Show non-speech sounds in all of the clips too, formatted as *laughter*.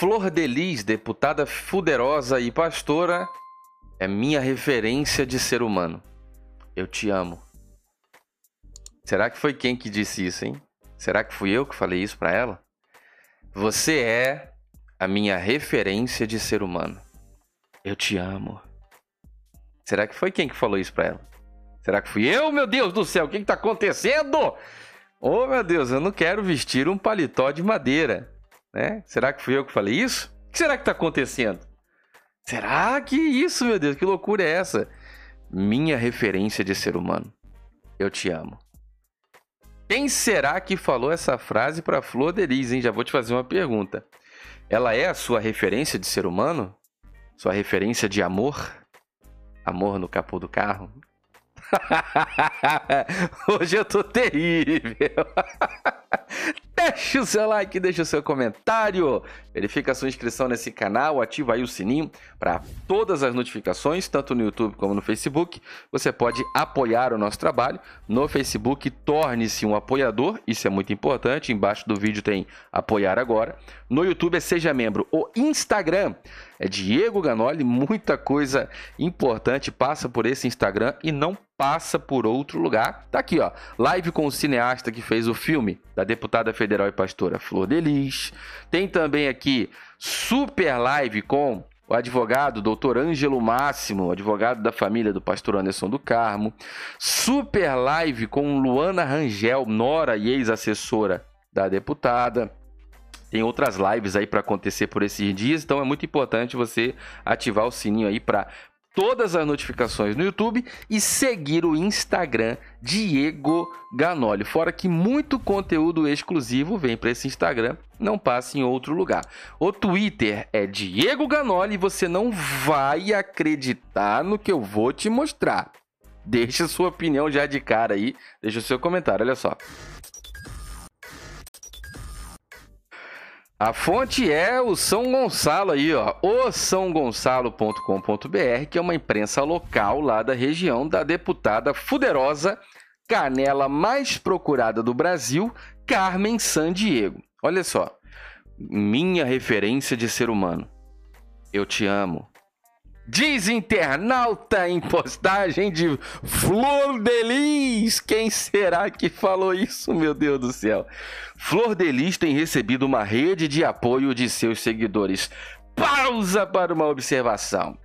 Flor Delis, deputada fuderosa e pastora, é minha referência de ser humano. Eu te amo. Será que foi quem que disse isso, hein? Será que fui eu que falei isso para ela? Você é a minha referência de ser humano. Eu te amo. Será que foi quem que falou isso para ela? Será que fui eu, meu Deus do céu? O que está acontecendo? Oh, meu Deus, eu não quero vestir um paletó de madeira. Né? Será que fui eu que falei isso? O que será que está acontecendo? Será que isso, meu Deus? Que loucura é essa? Minha referência de ser humano. Eu te amo. Quem será que falou essa frase para Flor Delis, hein? Já vou te fazer uma pergunta. Ela é a sua referência de ser humano? Sua referência de amor? Amor no capô do carro? *laughs* Hoje eu tô terrível. *laughs* Deixa o seu like, deixa o seu comentário, verifica a sua inscrição nesse canal, ativa aí o sininho para todas as notificações, tanto no YouTube como no Facebook. Você pode apoiar o nosso trabalho. No Facebook, torne-se um apoiador, isso é muito importante. Embaixo do vídeo tem apoiar agora. No YouTube é seja membro. O Instagram é Diego Ganoli, muita coisa importante passa por esse Instagram e não passa por outro lugar. Tá aqui, ó, live com o cineasta que fez o filme da deputada federal e pastora Flor Delis. Tem também aqui super live com o advogado doutor Ângelo Máximo, advogado da família do pastor Anderson do Carmo. Super live com Luana Rangel, nora e ex-assessora da deputada. Tem outras lives aí para acontecer por esses dias, então é muito importante você ativar o sininho aí para todas as notificações no YouTube e seguir o Instagram Diego Ganoli. Fora que muito conteúdo exclusivo vem para esse Instagram, não passa em outro lugar. O Twitter é Diego Ganoli e você não vai acreditar no que eu vou te mostrar. Deixa sua opinião já de cara aí, deixa o seu comentário, olha só. A fonte é o São Gonçalo aí, ó, o sãogonçalo.com.br, que é uma imprensa local lá da região da deputada fuderosa canela mais procurada do Brasil, Carmen Sandiego. Olha só, minha referência de ser humano. Eu te amo. Diz internauta em postagem de Flor Delis. Quem será que falou isso, meu Deus do céu? Flor Delis tem recebido uma rede de apoio de seus seguidores. Pausa para uma observação.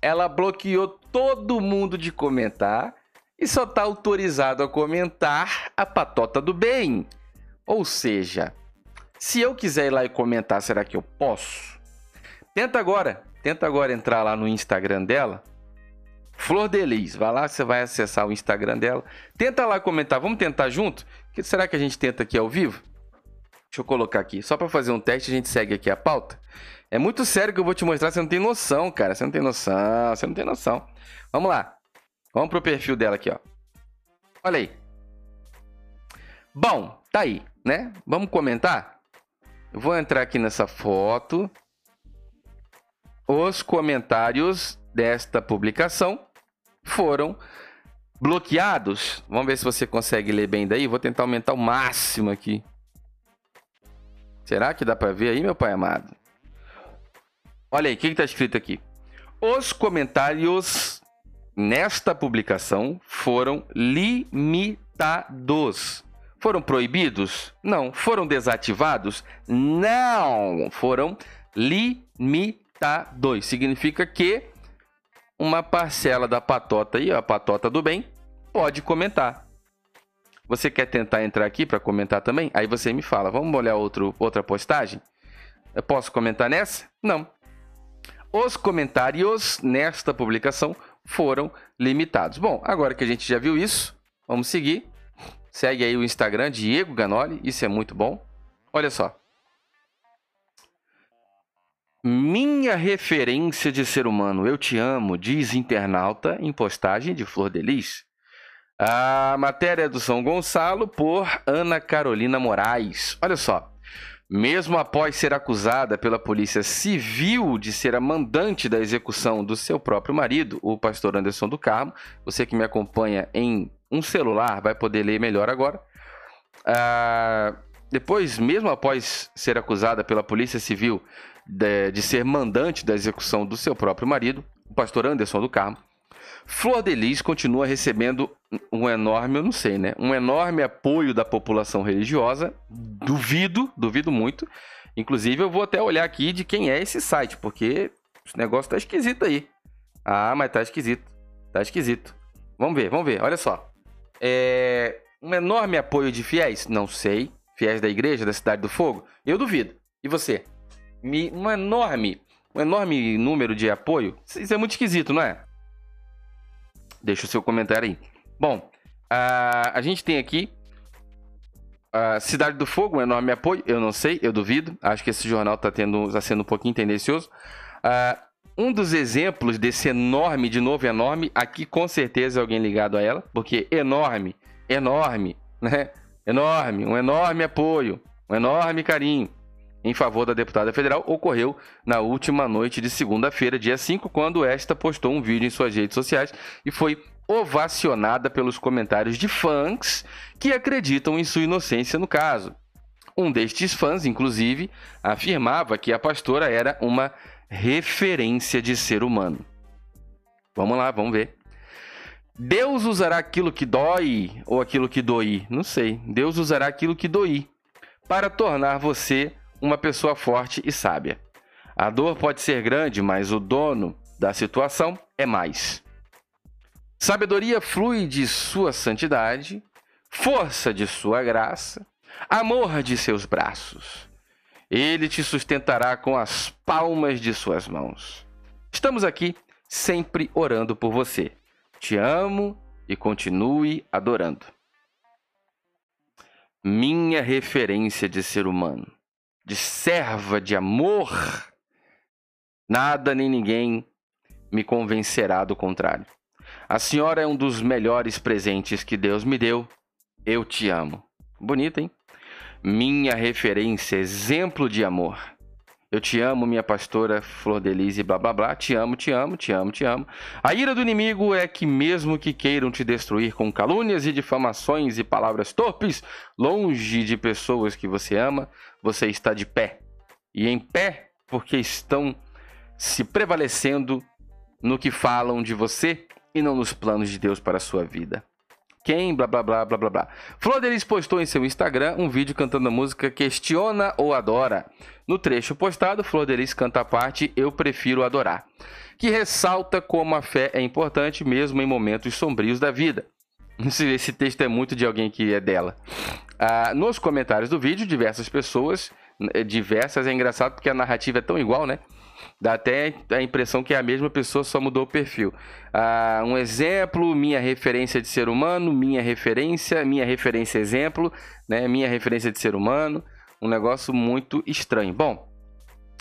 Ela bloqueou todo mundo de comentar e só está autorizado a comentar a patota do bem. Ou seja, se eu quiser ir lá e comentar, será que eu posso? Tenta agora Tenta agora entrar lá no Instagram dela. Flor Delis, vai lá, você vai acessar o Instagram dela. Tenta lá comentar, vamos tentar junto? Que será que a gente tenta aqui ao vivo? Deixa eu colocar aqui, só para fazer um teste, a gente segue aqui a pauta. É muito sério que eu vou te mostrar, você não tem noção, cara. Você não tem noção, você não tem noção. Vamos lá. Vamos pro perfil dela aqui, ó. Olha aí. Bom, tá aí, né? Vamos comentar? Eu vou entrar aqui nessa foto os comentários desta publicação foram bloqueados. Vamos ver se você consegue ler bem daí. Vou tentar aumentar o máximo aqui. Será que dá para ver aí, meu pai amado? Olha aí, o que está escrito aqui? Os comentários nesta publicação foram limitados. Foram proibidos? Não. Foram desativados? Não. Foram limitados tá 2. Significa que uma parcela da patota aí, a patota do bem, pode comentar. Você quer tentar entrar aqui para comentar também? Aí você me fala, vamos olhar outro, outra postagem? Eu posso comentar nessa? Não. Os comentários nesta publicação foram limitados. Bom, agora que a gente já viu isso, vamos seguir. Segue aí o Instagram Diego Ganoli, isso é muito bom. Olha só. Minha referência de ser humano, eu te amo, diz internauta em postagem de Flor Delis. A matéria é do São Gonçalo por Ana Carolina Moraes. Olha só. Mesmo após ser acusada pela Polícia Civil de ser a mandante da execução do seu próprio marido, o pastor Anderson do Carmo, você que me acompanha em um celular vai poder ler melhor agora. Ah, depois, mesmo após ser acusada pela Polícia Civil de, de ser mandante da execução do seu próprio marido, o pastor Anderson do Carmo, Flor de Lis continua recebendo um enorme, eu não sei, né? Um enorme apoio da população religiosa. Duvido, duvido muito. Inclusive, eu vou até olhar aqui de quem é esse site, porque esse negócio tá esquisito aí. Ah, mas tá esquisito. Tá esquisito. Vamos ver, vamos ver. Olha só. É... Um enorme apoio de fiéis? Não sei. Fiéis da igreja, da Cidade do Fogo? Eu duvido. E você? Um enorme, um enorme número de apoio? Isso é muito esquisito, não é? Deixa o seu comentário aí. Bom, a, a gente tem aqui a Cidade do Fogo, um enorme apoio. Eu não sei, eu duvido. Acho que esse jornal está tá sendo um pouquinho tendencioso. Uh, um dos exemplos desse enorme, de novo enorme, aqui com certeza é alguém ligado a ela, porque enorme, enorme, né? Enorme, um enorme apoio, um enorme carinho em favor da deputada federal ocorreu na última noite de segunda-feira, dia 5, quando esta postou um vídeo em suas redes sociais e foi ovacionada pelos comentários de fãs que acreditam em sua inocência no caso. Um destes fãs, inclusive, afirmava que a pastora era uma referência de ser humano. Vamos lá, vamos ver. Deus usará aquilo que dói ou aquilo que doí? Não sei. Deus usará aquilo que doí para tornar você uma pessoa forte e sábia. A dor pode ser grande, mas o dono da situação é mais. Sabedoria flui de sua santidade, força de sua graça, amor de seus braços. Ele te sustentará com as palmas de suas mãos. Estamos aqui sempre orando por você. Te amo e continue adorando. Minha referência de ser humano de serva de amor, nada nem ninguém me convencerá do contrário. A senhora é um dos melhores presentes que Deus me deu. Eu te amo. Bonito, hein? Minha referência, exemplo de amor. Eu te amo, minha pastora Flor Delise, blá blá blá. Te amo, te amo, te amo, te amo. A ira do inimigo é que, mesmo que queiram te destruir com calúnias e difamações e palavras torpes, longe de pessoas que você ama, você está de pé. E em pé porque estão se prevalecendo no que falam de você e não nos planos de Deus para a sua vida quem, blá blá blá blá blá blá. Flor postou em seu Instagram um vídeo cantando a música Questiona ou Adora. No trecho postado, Flor Delis canta a parte Eu Prefiro Adorar, que ressalta como a fé é importante mesmo em momentos sombrios da vida. *laughs* Esse texto é muito de alguém que é dela. Ah, nos comentários do vídeo, diversas pessoas, eh, diversas, é engraçado porque a narrativa é tão igual, né? Dá até a impressão que é a mesma pessoa, só mudou o perfil. Ah, um exemplo, minha referência de ser humano, minha referência, minha referência exemplo, né? Minha referência de ser humano. Um negócio muito estranho. Bom,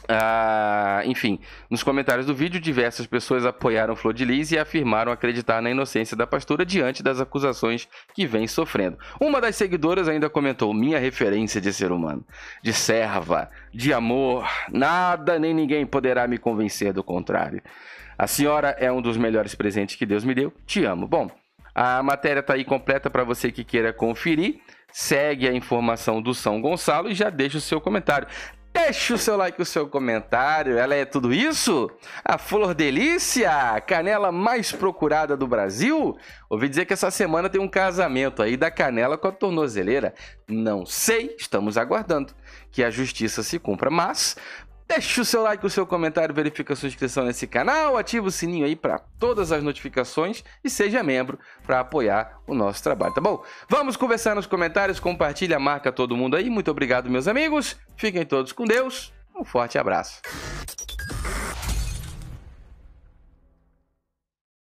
ah, enfim, nos comentários do vídeo, diversas pessoas apoiaram Flor de Lis e afirmaram acreditar na inocência da pastora diante das acusações que vem sofrendo. Uma das seguidoras ainda comentou: Minha referência de ser humano, de serva, de amor, nada nem ninguém poderá me convencer do contrário. A senhora é um dos melhores presentes que Deus me deu. Te amo. Bom, a matéria está aí completa para você que queira conferir segue a informação do São Gonçalo e já deixa o seu comentário. Deixe o seu like e o seu comentário. Ela é tudo isso? A Flor Delícia, canela mais procurada do Brasil? Ouvi dizer que essa semana tem um casamento aí da canela com a tornozeleira. Não sei, estamos aguardando que a justiça se cumpra, mas Deixe o seu like, o seu comentário, verifique a sua inscrição nesse canal, ative o sininho aí para todas as notificações e seja membro para apoiar o nosso trabalho, tá bom? Vamos conversar nos comentários, compartilha, marca todo mundo aí. Muito obrigado, meus amigos. Fiquem todos com Deus. Um forte abraço.